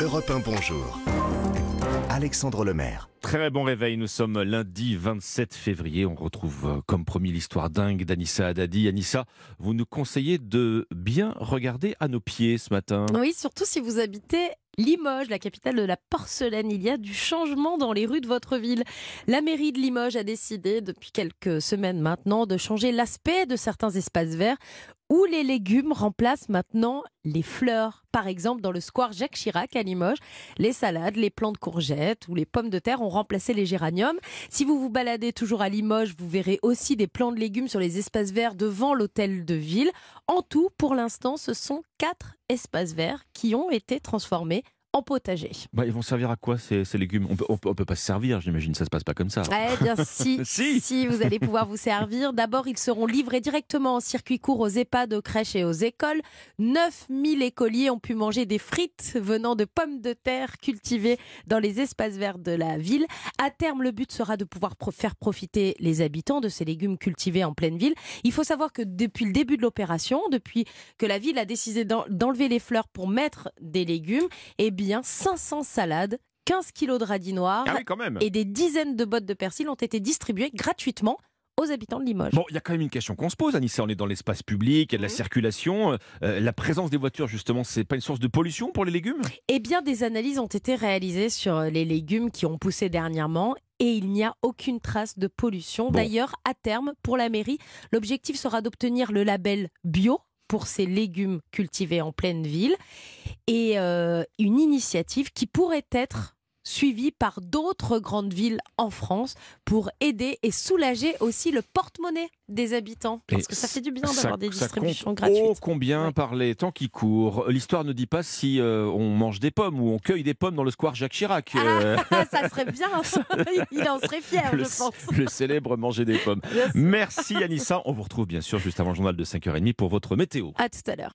Europe 1 Bonjour. Alexandre Lemaire. Très bon réveil, nous sommes lundi 27 février. On retrouve euh, comme promis l'histoire dingue d'Anissa Haddadi. Anissa, vous nous conseillez de bien regarder à nos pieds ce matin. Oui, surtout si vous habitez Limoges, la capitale de la porcelaine. Il y a du changement dans les rues de votre ville. La mairie de Limoges a décidé depuis quelques semaines maintenant de changer l'aspect de certains espaces verts où les légumes remplacent maintenant les fleurs? Par exemple, dans le square Jacques Chirac à Limoges, les salades, les plants de courgettes ou les pommes de terre ont remplacé les géraniums. Si vous vous baladez toujours à Limoges, vous verrez aussi des plants de légumes sur les espaces verts devant l'hôtel de ville. En tout, pour l'instant, ce sont quatre espaces verts qui ont été transformés en potager. Bah, ils vont servir à quoi ces, ces légumes? On peut, on peut, pas se servir, j'imagine, ça se passe pas comme ça. Eh bien, si, Si. si, vous allez pouvoir vous servir. D'abord, ils seront livrés directement en circuit court aux EHPAD, aux crèches et aux écoles. 9000 écoliers ont pu manger des frites venant de pommes de terre cultivées dans les espaces verts de la ville. À terme, le but sera de pouvoir pro- faire profiter les habitants de ces légumes cultivés en pleine ville. Il faut savoir que depuis le début de l'opération, depuis que la ville a décidé d'en- d'enlever les fleurs pour mettre des légumes, eh bien, 500 salades, 15 kilos de radis noirs Ah oui, quand même. et des dizaines de bottes de persil ont été distribuées gratuitement aux habitants de Limoges. Bon, il y a quand même une question qu'on se pose, Anissa. On est dans l'espace public, il y a de la circulation. Euh, la présence des voitures, justement, c'est pas une source de pollution pour les légumes? Eh bien, des analyses ont été réalisées sur les légumes qui ont poussé dernièrement et il n'y a aucune trace de pollution. Bon. D'ailleurs, à terme, pour la mairie, l'objectif sera d'obtenir le label bio pour ces légumes cultivés en pleine ville et euh, une initiative qui pourrait être suivie par d'autres grandes villes en France pour aider et soulager aussi le porte-monnaie des habitants. Parce Et que ça fait du bien d'avoir des distributions gratuites. Oh, combien Ouais. par les temps qui courent L'histoire ne dit pas si euh, on mange des pommes ou on cueille des pommes dans le square Jacques Chirac. Euh, Ah, ça serait bien. Il en serait fier, le, je pense. le célèbre manger des pommes. Merci Anissa. On vous retrouve bien sûr juste avant le journal de 5h30 pour votre météo. À tout à l'heure.